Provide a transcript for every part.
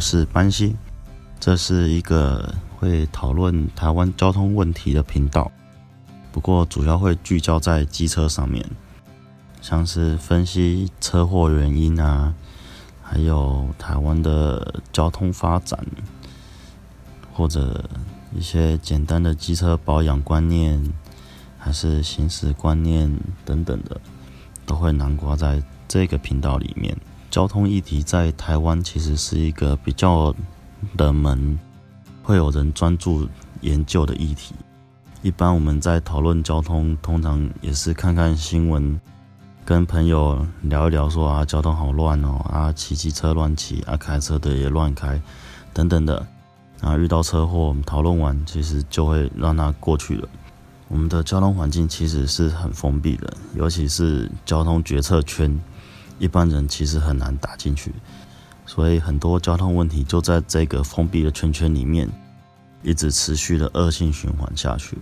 是班西，这是一个会讨论台湾交通问题的频道，不过主要会聚焦在机车上面，像是分析车祸原因啊，还有台湾的交通发展，或者一些简单的机车保养观念，还是行驶观念等等的，都会囊括在这个频道里面。交通议题在台湾其实是一个比较冷门，会有人专注研究的议题。一般我们在讨论交通，通常也是看看新闻，跟朋友聊一聊，说啊，交通好乱哦，啊，骑机车乱骑，啊，开车的也乱开，等等的。啊，遇到车祸，我们讨论完，其实就会让它过去了。我们的交通环境其实是很封闭的，尤其是交通决策圈。一般人其实很难打进去，所以很多交通问题就在这个封闭的圈圈里面，一直持续的恶性循环下去。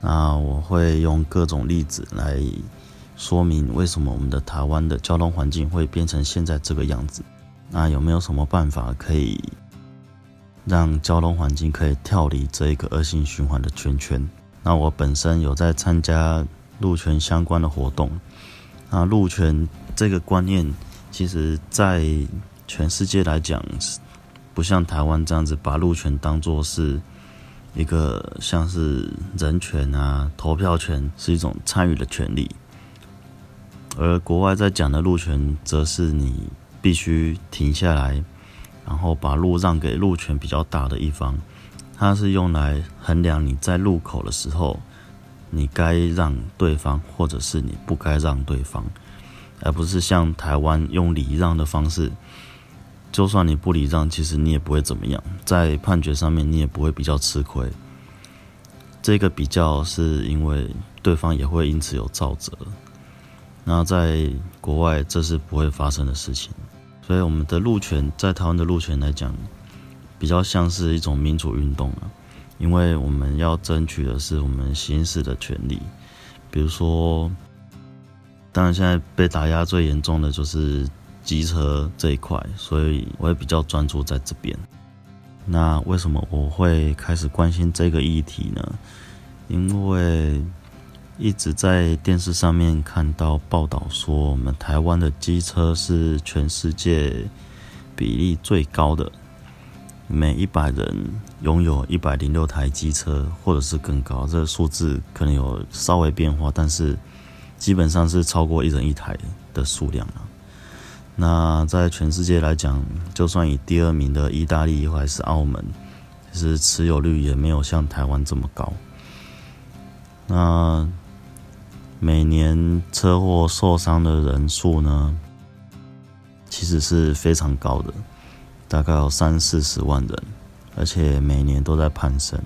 那我会用各种例子来说明为什么我们的台湾的交通环境会变成现在这个样子。那有没有什么办法可以让交通环境可以跳离这一个恶性循环的圈圈？那我本身有在参加路权相关的活动。那路权这个观念，其实在全世界来讲，不像台湾这样子把路权当作是一个像是人权啊、投票权是一种参与的权利，而国外在讲的路权，则是你必须停下来，然后把路让给路权比较大的一方，它是用来衡量你在路口的时候。你该让对方，或者是你不该让对方，而不是像台湾用礼让的方式，就算你不礼让，其实你也不会怎么样，在判决上面你也不会比较吃亏。这个比较是因为对方也会因此有肇责，那在国外这是不会发生的事情，所以我们的路权在台湾的路权来讲，比较像是一种民主运动啊。因为我们要争取的是我们行驶的权利，比如说，当然现在被打压最严重的就是机车这一块，所以我也比较专注在这边。那为什么我会开始关心这个议题呢？因为一直在电视上面看到报道说，我们台湾的机车是全世界比例最高的。每一百人拥有一百零六台机车，或者是更高，这个数字可能有稍微变化，但是基本上是超过一人一台的数量了。那在全世界来讲，就算以第二名的意大利还是澳门，其实持有率也没有像台湾这么高。那每年车祸受伤的人数呢，其实是非常高的。大概有三四十万人，而且每年都在攀升。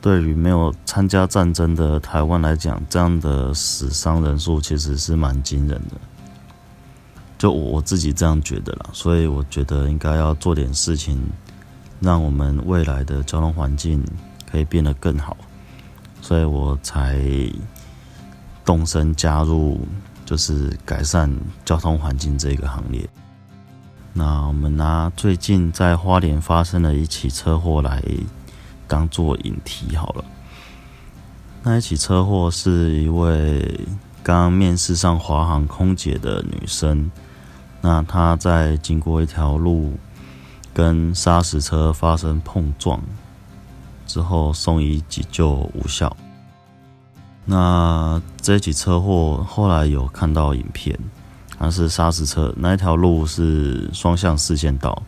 对于没有参加战争的台湾来讲，这样的死伤人数其实是蛮惊人的。就我自己这样觉得啦，所以我觉得应该要做点事情，让我们未来的交通环境可以变得更好。所以我才动身加入，就是改善交通环境这个行列。那我们拿最近在花莲发生的一起车祸来当做引题好了。那一起车祸是一位刚面试上华航空姐的女生，那她在经过一条路跟砂石车发生碰撞之后送医急救无效。那这起车祸后来有看到影片。它是砂石车，那一条路是双向四线道，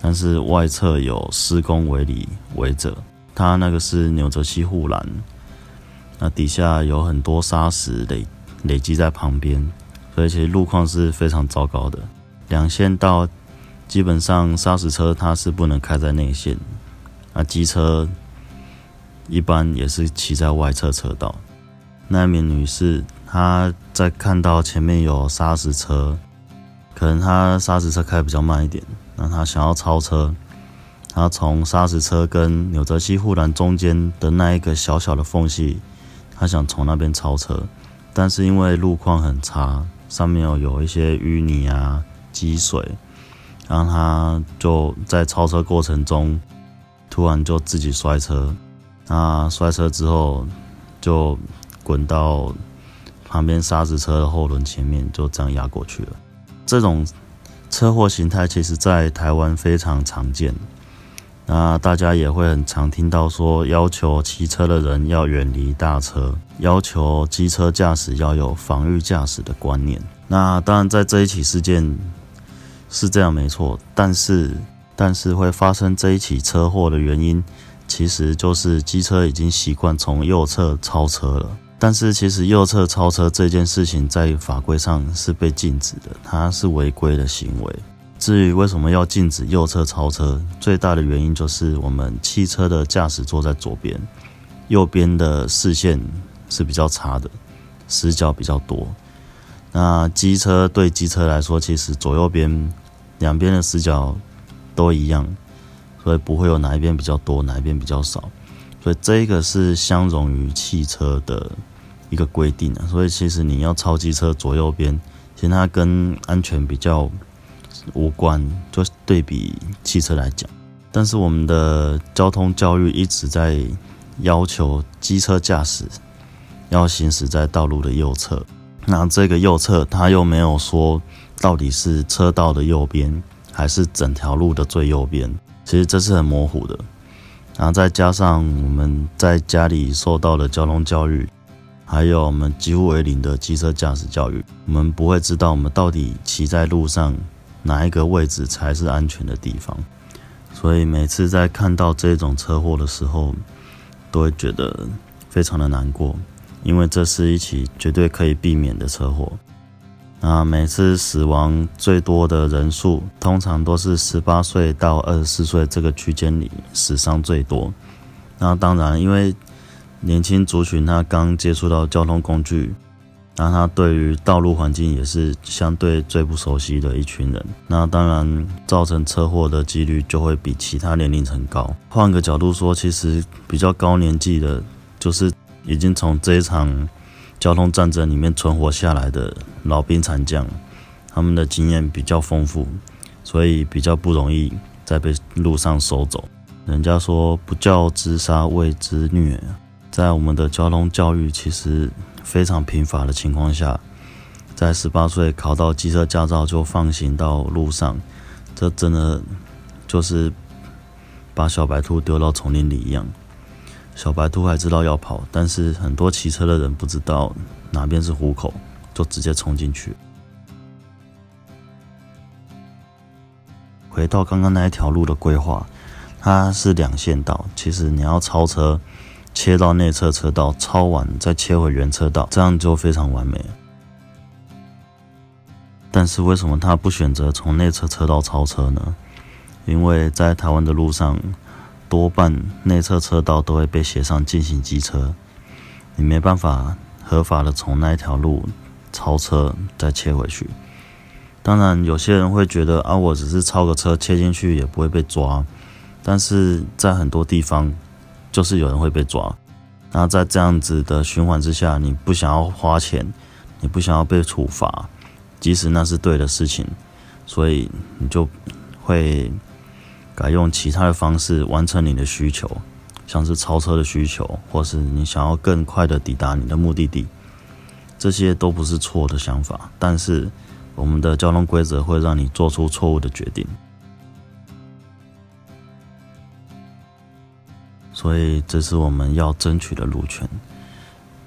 但是外侧有施工围篱围着。它那个是纽泽西护栏，那底下有很多砂石累累积在旁边，所以其实路况是非常糟糕的。两线道基本上砂石车它是不能开在内线，那机车一般也是骑在外侧车道。那名女士。他在看到前面有砂石车，可能他砂石车开比较慢一点，那他想要超车，他从砂石车跟纽泽西护栏中间的那一个小小的缝隙，他想从那边超车，但是因为路况很差，上面有有一些淤泥啊积水，然后他就在超车过程中突然就自己摔车，那摔车之后就滚到旁边砂石车的后轮前面，就这样压过去了。这种车祸形态其实在台湾非常常见。那大家也会很常听到说，要求骑车的人要远离大车，要求机车驾驶要有防御驾驶的观念。那当然，在这一起事件是这样没错，但是但是会发生这一起车祸的原因，其实就是机车已经习惯从右侧超车了。但是其实右侧超车这件事情在法规上是被禁止的，它是违规的行为。至于为什么要禁止右侧超车，最大的原因就是我们汽车的驾驶座在左边，右边的视线是比较差的，死角比较多。那机车对机车来说，其实左右边两边的死角都一样，所以不会有哪一边比较多，哪一边比较少。所以这一个是相容于汽车的一个规定啊。所以其实你要超机车左右边，其实它跟安全比较。无关，就对比汽车来讲，但是我们的交通教育一直在要求机车驾驶要行驶在道路的右侧。那这个右侧，它又没有说到底是车道的右边，还是整条路的最右边。其实这是很模糊的。然后再加上我们在家里受到的交通教育，还有我们几乎为零的机车驾驶教育，我们不会知道我们到底骑在路上。哪一个位置才是安全的地方？所以每次在看到这种车祸的时候，都会觉得非常的难过，因为这是一起绝对可以避免的车祸。那每次死亡最多的人数，通常都是十八岁到二十四岁这个区间里死伤最多。那当然，因为年轻族群他刚接触到交通工具。那他对于道路环境也是相对最不熟悉的一群人，那当然造成车祸的几率就会比其他年龄层高。换个角度说，其实比较高年纪的，就是已经从这一场交通战争里面存活下来的老兵残将，他们的经验比较丰富，所以比较不容易再被路上收走。人家说不教之杀谓之虐，在我们的交通教育其实。非常贫乏的情况下，在十八岁考到机车驾照就放行到路上，这真的就是把小白兔丢到丛林里一样。小白兔还知道要跑，但是很多骑车的人不知道哪边是虎口，就直接冲进去。回到刚刚那一条路的规划，它是两线道，其实你要超车。切到内侧车道，超完再切回原车道，这样就非常完美。但是为什么他不选择从内侧车道超车呢？因为在台湾的路上，多半内侧车道都会被写上禁行机车，你没办法合法的从那一条路超车再切回去。当然，有些人会觉得啊，我只是超个车切进去也不会被抓，但是在很多地方。就是有人会被抓，那在这样子的循环之下，你不想要花钱，你不想要被处罚，即使那是对的事情，所以你就会改用其他的方式完成你的需求，像是超车的需求，或是你想要更快的抵达你的目的地，这些都不是错的想法，但是我们的交通规则会让你做出错误的决定。所以，这是我们要争取的路权。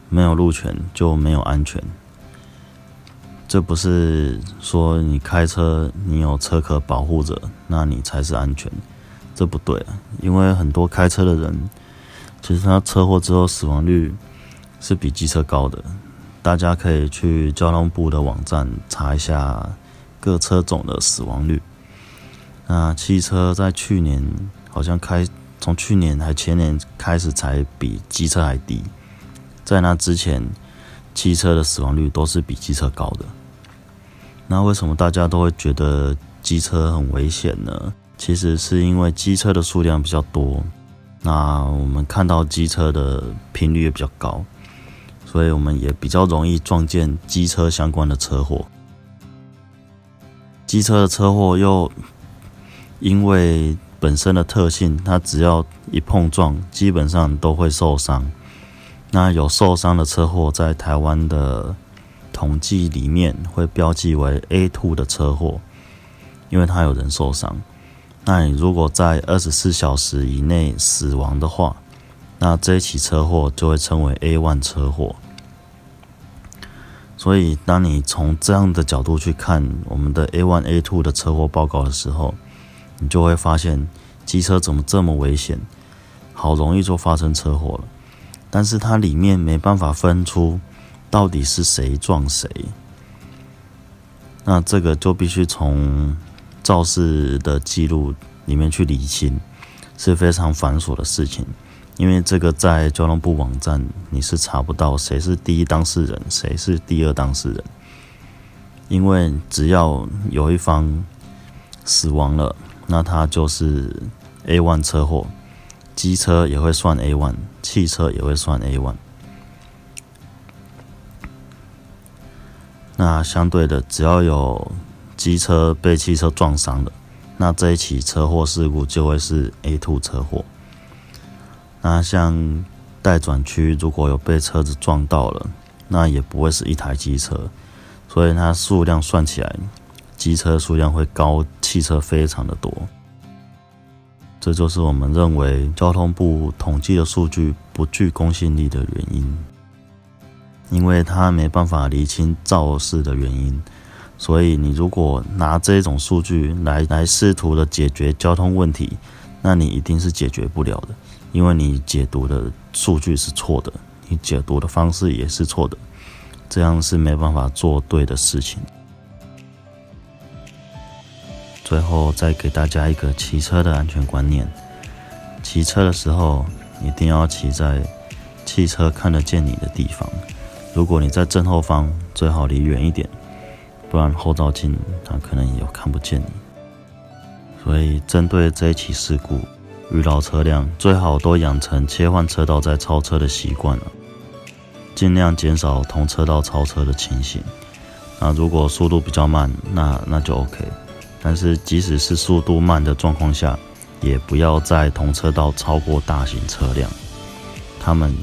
没有路权就没有安全。这不是说你开车你有车壳保护着，那你才是安全。这不对啊，因为很多开车的人，其实他车祸之后死亡率是比机车高的。大家可以去交通部的网站查一下各车种的死亡率。那汽车在去年好像开。从去年还前年开始才比机车还低，在那之前，汽车的死亡率都是比机车高的。那为什么大家都会觉得机车很危险呢？其实是因为机车的数量比较多，那我们看到机车的频率也比较高，所以我们也比较容易撞见机车相关的车祸。机车的车祸又因为本身的特性，它只要一碰撞，基本上都会受伤。那有受伤的车祸，在台湾的统计里面会标记为 A two 的车祸，因为它有人受伤。那你如果在二十四小时以内死亡的话，那这一起车祸就会称为 A one 车祸。所以，当你从这样的角度去看我们的 A one、A two 的车祸报告的时候，你就会发现机车怎么这么危险，好容易就发生车祸了。但是它里面没办法分出到底是谁撞谁，那这个就必须从肇事的记录里面去理清，是非常繁琐的事情。因为这个在交通部网站你是查不到谁是第一当事人，谁是第二当事人。因为只要有一方死亡了，那它就是 A one 车祸，机车也会算 A one，汽车也会算 A one。那相对的，只要有机车被汽车撞伤了，那这一起车祸事故就会是 A two 车祸。那像待转区如果有被车子撞到了，那也不会是一台机车，所以它数量算起来，机车数量会高，汽车非常的多。这就是我们认为交通部统计的数据不具公信力的原因，因为它没办法厘清肇事的原因。所以，你如果拿这种数据来来试图的解决交通问题，那你一定是解决不了的，因为你解读的数据是错的，你解读的方式也是错的，这样是没办法做对的事情。最后，再给大家一个骑车的安全观念：骑车的时候一定要骑在汽车看得见你的地方。如果你在正后方，最好离远一点。不然后照镜它可能也看不见你，所以针对这一起事故，遇到车辆最好都养成切换车道再超车的习惯了，尽量减少同车道超车的情形。那如果速度比较慢，那那就 OK。但是即使是速度慢的状况下，也不要在同车道超过大型车辆，他们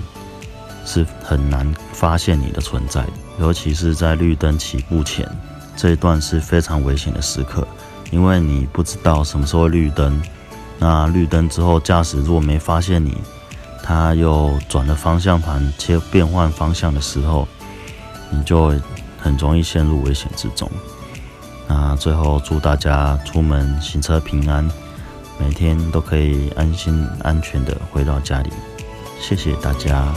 是很难发现你的存在，尤其是在绿灯起步前。这一段是非常危险的时刻，因为你不知道什么时候绿灯。那绿灯之后，驾驶如果没发现你，他又转了方向盘切变换方向的时候，你就很容易陷入危险之中。那最后祝大家出门行车平安，每天都可以安心安全的回到家里。谢谢大家。